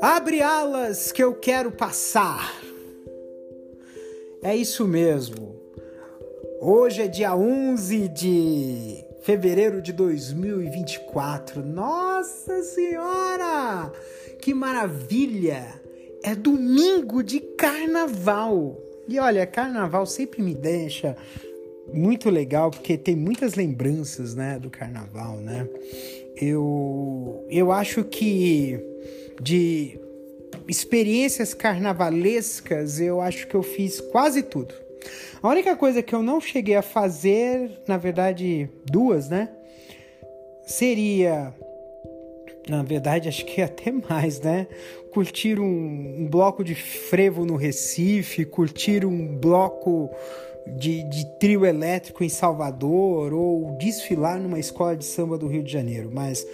Abre alas que eu quero passar. É isso mesmo. Hoje é dia 11 de fevereiro de 2024. Nossa Senhora! Que maravilha! É domingo de carnaval. E olha, carnaval sempre me deixa muito legal porque tem muitas lembranças, né, do carnaval, né? Eu eu acho que de experiências carnavalescas, eu acho que eu fiz quase tudo. A única coisa que eu não cheguei a fazer, na verdade, duas, né? Seria, na verdade, acho que até mais, né? Curtir um, um bloco de frevo no Recife, curtir um bloco de, de, trio elétrico em Salvador ou desfilar numa escola de samba do Rio de Janeiro, mas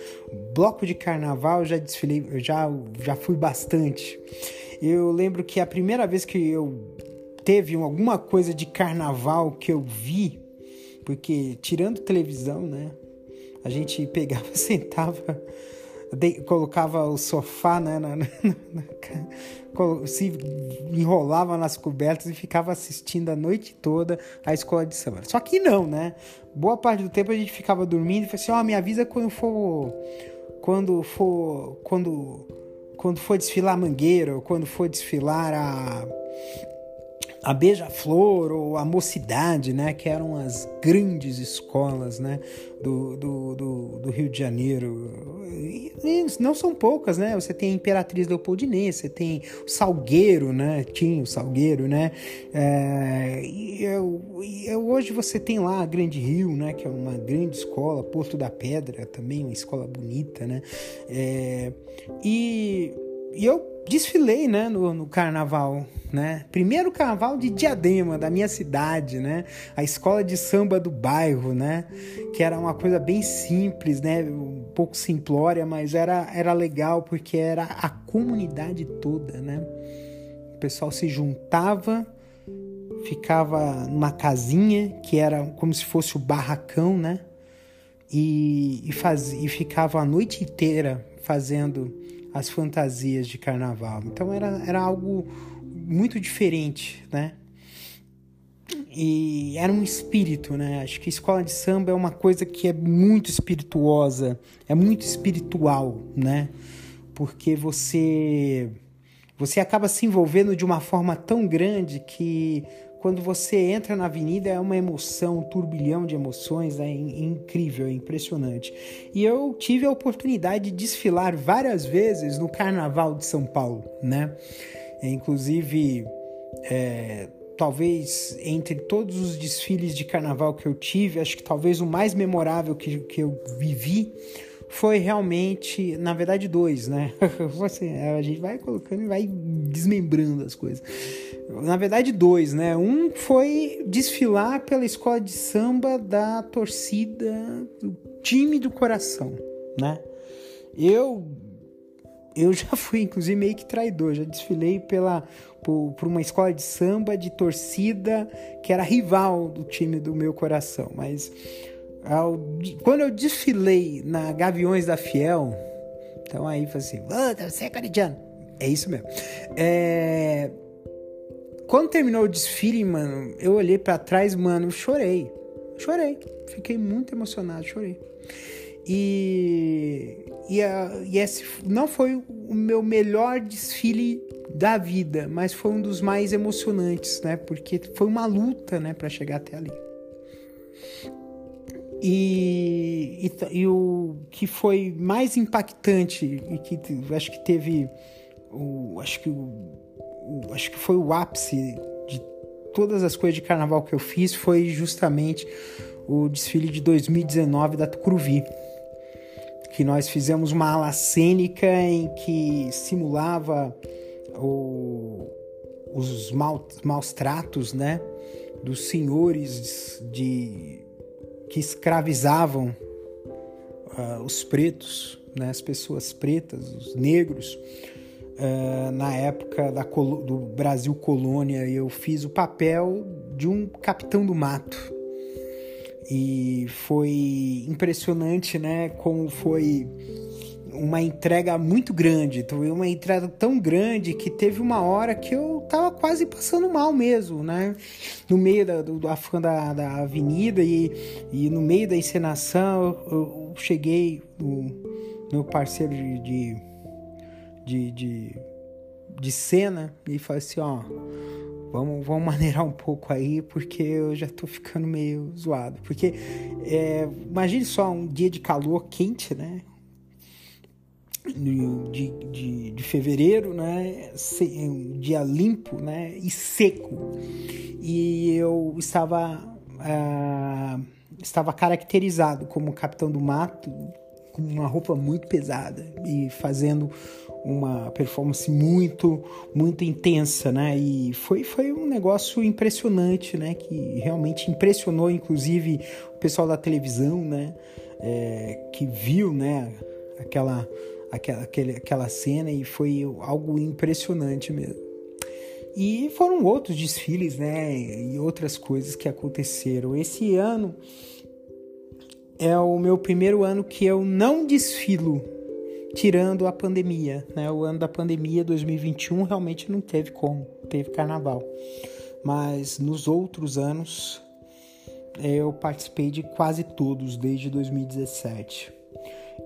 bloco de carnaval eu já desfilei, eu já, já fui bastante. Eu lembro que a primeira vez que eu teve alguma coisa de carnaval que eu vi, porque tirando televisão, né, a gente pegava, sentava de, colocava o sofá né, na, na, na, se enrolava nas cobertas e ficava assistindo a noite toda a escola de samba. Só que não, né? Boa parte do tempo a gente ficava dormindo e falava assim: ó, oh, me avisa quando for. Quando for. Quando, quando for desfilar a mangueira, quando for desfilar a a Beija-Flor ou a Mocidade, né, que eram as grandes escolas né, do, do, do, do Rio de Janeiro. E, e não são poucas, né? Você tem a Imperatriz Leopoldinense, você tem o Salgueiro, né? Tinha o Salgueiro, né? É, e, eu, e hoje você tem lá a Grande Rio, né? Que é uma grande escola, Porto da Pedra também, uma escola bonita, né? É, e, e eu desfilei, né, no, no, carnaval, né? Primeiro carnaval de Diadema, da minha cidade, né? A escola de samba do bairro, né? Que era uma coisa bem simples, né? Um pouco simplória, mas era, era legal porque era a comunidade toda, né? O pessoal se juntava, ficava numa casinha que era como se fosse o barracão, né? E, e, faz, e ficava a noite inteira fazendo as fantasias de carnaval. Então era, era algo muito diferente, né? E era um espírito, né? Acho que escola de samba é uma coisa que é muito espirituosa, é muito espiritual, né? Porque você você acaba se envolvendo de uma forma tão grande que quando você entra na avenida é uma emoção, um turbilhão de emoções, é incrível, é impressionante. E eu tive a oportunidade de desfilar várias vezes no Carnaval de São Paulo, né? É, inclusive, é, talvez entre todos os desfiles de carnaval que eu tive, acho que talvez o mais memorável que, que eu vivi foi realmente, na verdade, dois, né? assim, a gente vai colocando e vai desmembrando as coisas. Na verdade, dois, né? Um foi desfilar pela escola de samba da torcida do time do coração, né? Eu eu já fui, inclusive, meio que traidor. Já desfilei pela, por, por, uma escola de samba de torcida que era rival do time do meu coração. Mas ao, quando eu desfilei na Gaviões da Fiel, então aí falei assim: você é caridiano. É isso mesmo. É, quando terminou o desfile, mano, eu olhei para trás, mano, chorei. Chorei. Fiquei muito emocionado, chorei. E, e, e esse não foi o meu melhor desfile da vida, mas foi um dos mais emocionantes, né? Porque foi uma luta, né, para chegar até ali. E, e, e, o que foi mais impactante e que acho que teve o, acho que o, o, acho que foi o ápice de todas as coisas de carnaval que eu fiz foi justamente o desfile de 2019 da Tucuruvi. Que nós fizemos uma ala cênica em que simulava o, os maus tratos né, dos senhores de que escravizavam uh, os pretos, né, as pessoas pretas, os negros, uh, na época da, do Brasil colônia. Eu fiz o papel de um capitão do mato. E foi impressionante, né, como foi uma entrega muito grande, uma entrega tão grande que teve uma hora que eu quase passando mal mesmo, né? No meio da, do, da, da avenida e, e no meio da encenação eu, eu cheguei no meu parceiro de, de, de, de, de cena e falei assim, ó vamos, vamos maneirar um pouco aí, porque eu já tô ficando meio zoado. Porque é, imagine só um dia de calor quente, né? De, de, de fevereiro, né? Um dia limpo, né? E seco. E eu estava, uh, estava caracterizado como capitão do mato, com uma roupa muito pesada e fazendo uma performance muito, muito intensa, né? E foi, foi um negócio impressionante, né? Que realmente impressionou, inclusive, o pessoal da televisão, né? É, que viu, né? Aquela, aquela, aquele, aquela cena e foi algo impressionante mesmo. E foram outros desfiles, né? E outras coisas que aconteceram. Esse ano é o meu primeiro ano que eu não desfilo tirando a pandemia, né? O ano da pandemia 2021 realmente não teve como, teve carnaval. Mas nos outros anos eu participei de quase todos desde 2017.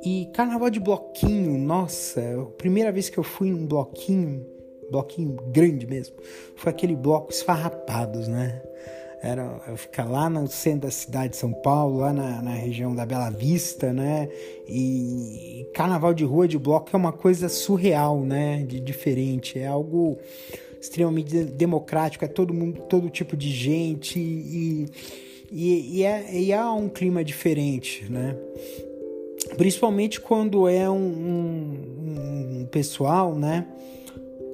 E carnaval de bloquinho, nossa, a primeira vez que eu fui num bloquinho, bloquinho grande mesmo, foi aquele bloco esfarrapados, né? era ficar lá no centro da cidade de São Paulo, lá na, na região da Bela Vista, né? E, e, carnaval de rua de bloco é uma coisa surreal, né? De diferente, é algo extremamente democrático, é todo mundo, todo tipo de gente e, e, e, é, e há um clima diferente, né? Principalmente quando é um, um, um pessoal, né?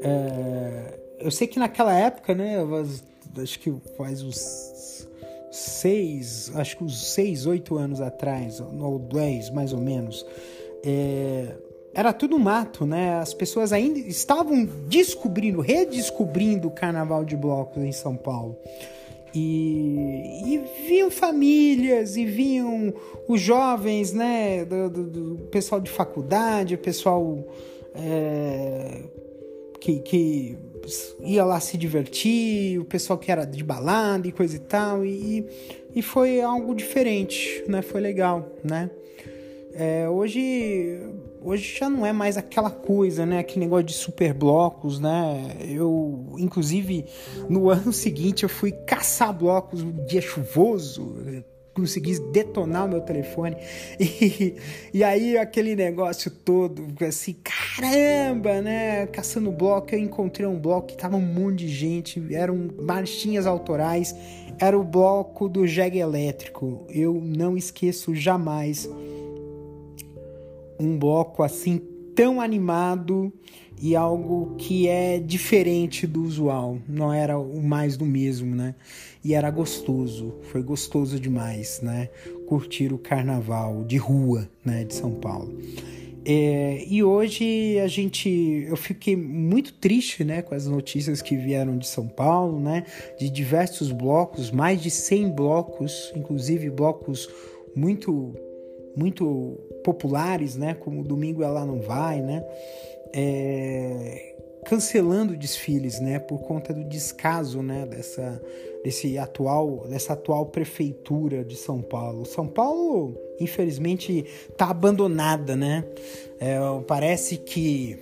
É, eu sei que naquela época, né? Acho que faz uns seis, acho que uns seis, oito anos atrás, ou dez mais ou menos, é, era tudo mato, né? As pessoas ainda estavam descobrindo, redescobrindo o carnaval de blocos em São Paulo. E, e vinham famílias e vinham os jovens, né? Do, do, do pessoal de faculdade, o pessoal é, que, que ia lá se divertir, o pessoal que era de balada e coisa e tal, e, e foi algo diferente, né? Foi legal, né? É, hoje, hoje já não é mais aquela coisa, né? Aquele negócio de super blocos, né? Eu, inclusive, no ano seguinte eu fui caçar blocos um dia chuvoso, consegui detonar o meu telefone. E, e aí aquele negócio todo, assim, caramba, né? Caçando bloco, eu encontrei um bloco que tava um monte de gente, eram marchinhas autorais, era o bloco do jegue elétrico. Eu não esqueço jamais um bloco assim tão animado e algo que é diferente do usual, não era o mais do mesmo, né? E era gostoso, foi gostoso demais, né? Curtir o carnaval de rua, né, de São Paulo. É, e hoje a gente, eu fiquei muito triste, né, com as notícias que vieram de São Paulo, né, de diversos blocos, mais de 100 blocos, inclusive blocos muito muito populares, né, como Domingo ela não vai, né, é, cancelando desfiles, né, por conta do descaso, né, dessa, desse atual, dessa atual prefeitura de São Paulo. São Paulo, infelizmente, está abandonada, né? É, parece que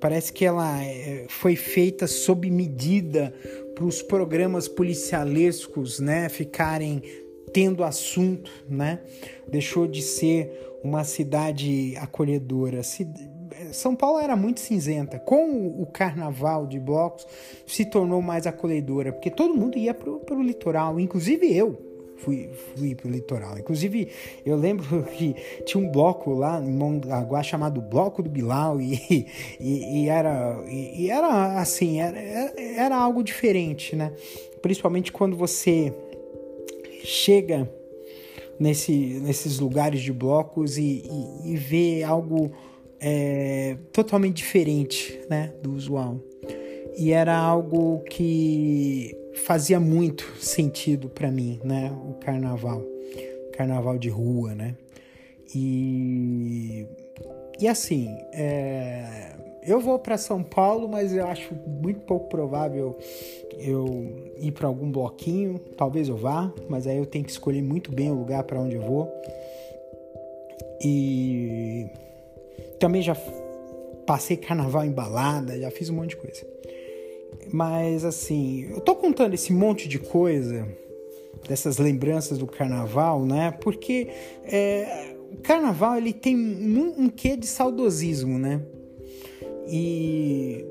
parece que ela é, foi feita sob medida para os programas policialescos, né, ficarem tendo assunto, né? Deixou de ser uma cidade acolhedora. São Paulo era muito cinzenta. Com o carnaval de blocos, se tornou mais acolhedora, porque todo mundo ia para o litoral, inclusive eu fui, fui pro litoral. Inclusive, eu lembro que tinha um bloco lá em Mongaguá chamado Bloco do Bilal e, e, e era, e, e, era assim, era, era algo diferente, né? Principalmente quando você chega nesse, nesses lugares de blocos e, e, e vê algo é, totalmente diferente né, do usual. E era algo que fazia muito sentido para mim, né? O carnaval, carnaval de rua, né? E e assim, é, eu vou para São Paulo, mas eu acho muito pouco provável eu ir para algum bloquinho. Talvez eu vá, mas aí eu tenho que escolher muito bem o lugar para onde eu vou. E também já passei carnaval em balada, já fiz um monte de coisa. Mas assim, eu tô contando esse monte de coisa, dessas lembranças do carnaval, né? Porque é, o carnaval ele tem um, um quê de saudosismo, né? E,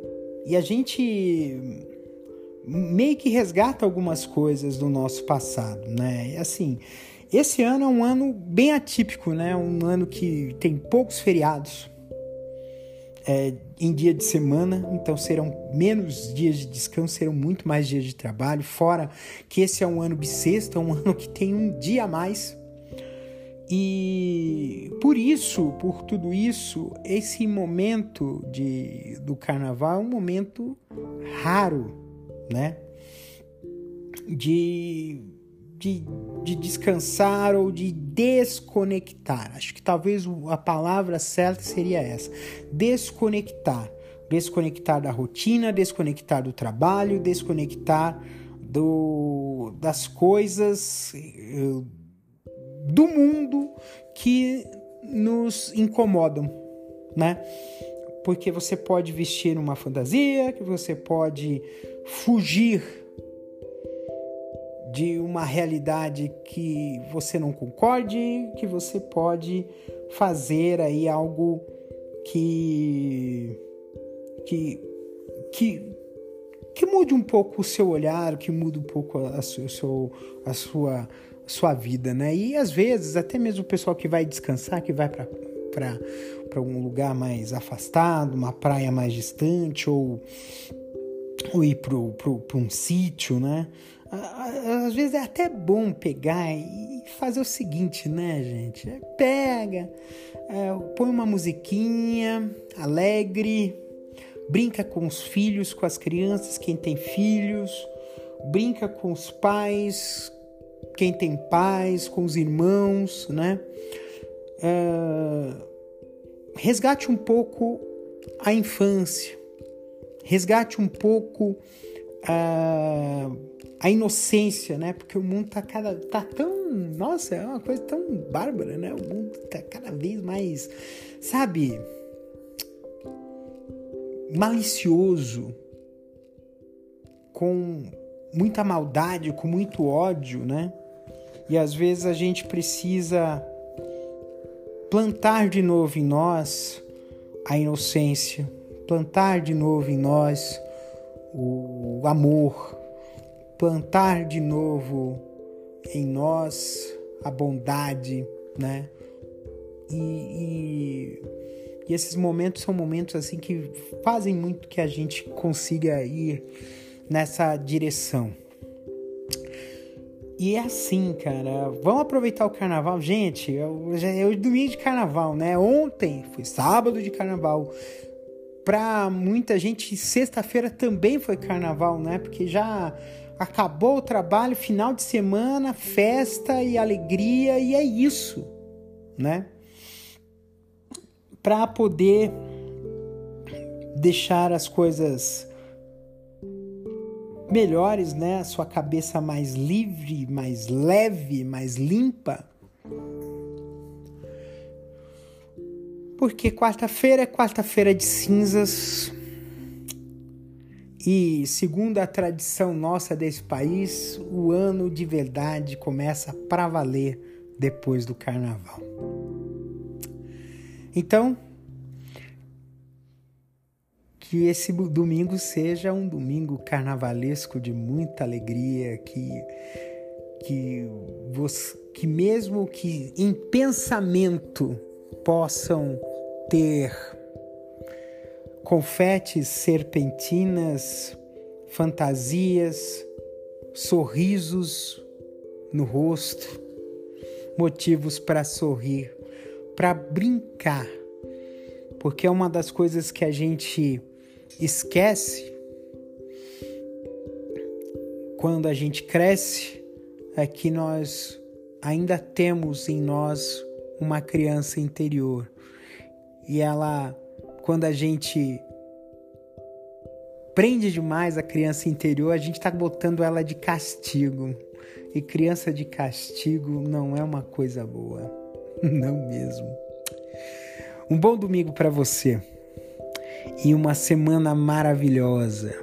e a gente meio que resgata algumas coisas do nosso passado, né? Assim, esse ano é um ano bem atípico, né? Um ano que tem poucos feriados é, em dia de semana, então serão menos dias de descanso, serão muito mais dias de trabalho. Fora que esse é um ano bissexto, é um ano que tem um dia a mais. E por isso, por tudo isso, esse momento de, do carnaval é um momento raro, né? De de, de descansar ou de desconectar. Acho que talvez a palavra certa seria essa: desconectar. Desconectar da rotina, desconectar do trabalho, desconectar do, das coisas eh, do mundo que nos incomodam, né? Porque você pode vestir uma fantasia, que você pode fugir de uma realidade que você não concorde, que você pode fazer aí algo que que que, que mude um pouco o seu olhar, que mude um pouco a, a, seu, a sua sua vida, né? E às vezes até mesmo o pessoal que vai descansar, que vai para para um lugar mais afastado, uma praia mais distante ou, ou ir para um sítio, né? às vezes é até bom pegar e fazer o seguinte, né, gente? É, pega, é, põe uma musiquinha alegre, brinca com os filhos, com as crianças, quem tem filhos, brinca com os pais, quem tem pais, com os irmãos, né? É, resgate um pouco a infância, resgate um pouco a a inocência, né? Porque o mundo tá cada tá tão, nossa, é uma coisa tão bárbara, né? O mundo tá cada vez mais, sabe, malicioso, com muita maldade, com muito ódio, né? E às vezes a gente precisa plantar de novo em nós a inocência, plantar de novo em nós o amor, plantar de novo em nós a bondade, né? E, e, e, esses momentos são momentos assim que fazem muito que a gente consiga ir nessa direção. E é assim, cara. Vamos aproveitar o carnaval. Gente, o domingo de carnaval, né? Ontem foi sábado de carnaval. Pra muita gente, sexta-feira também foi carnaval, né? Porque já acabou o trabalho, final de semana, festa e alegria, e é isso, né? Para poder deixar as coisas melhores, né? A sua cabeça mais livre, mais leve, mais limpa. Porque quarta-feira é quarta-feira de cinzas e, segundo a tradição nossa desse país, o ano de verdade começa para valer depois do carnaval. Então, que esse domingo seja um domingo carnavalesco de muita alegria, que que você, que mesmo que em pensamento possam ter confetes, serpentinas, fantasias, sorrisos no rosto, motivos para sorrir, para brincar, porque é uma das coisas que a gente esquece quando a gente cresce é que nós ainda temos em nós uma criança interior E ela, quando a gente prende demais a criança interior, a gente está botando ela de castigo. E criança de castigo não é uma coisa boa. Não mesmo. Um bom domingo para você. E uma semana maravilhosa.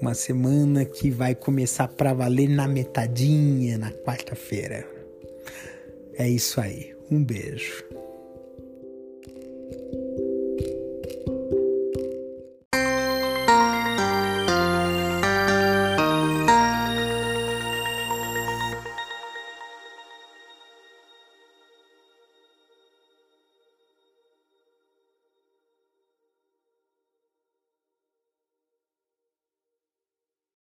Uma semana que vai começar para valer na metadinha, na quarta-feira. É isso aí. Um beijo.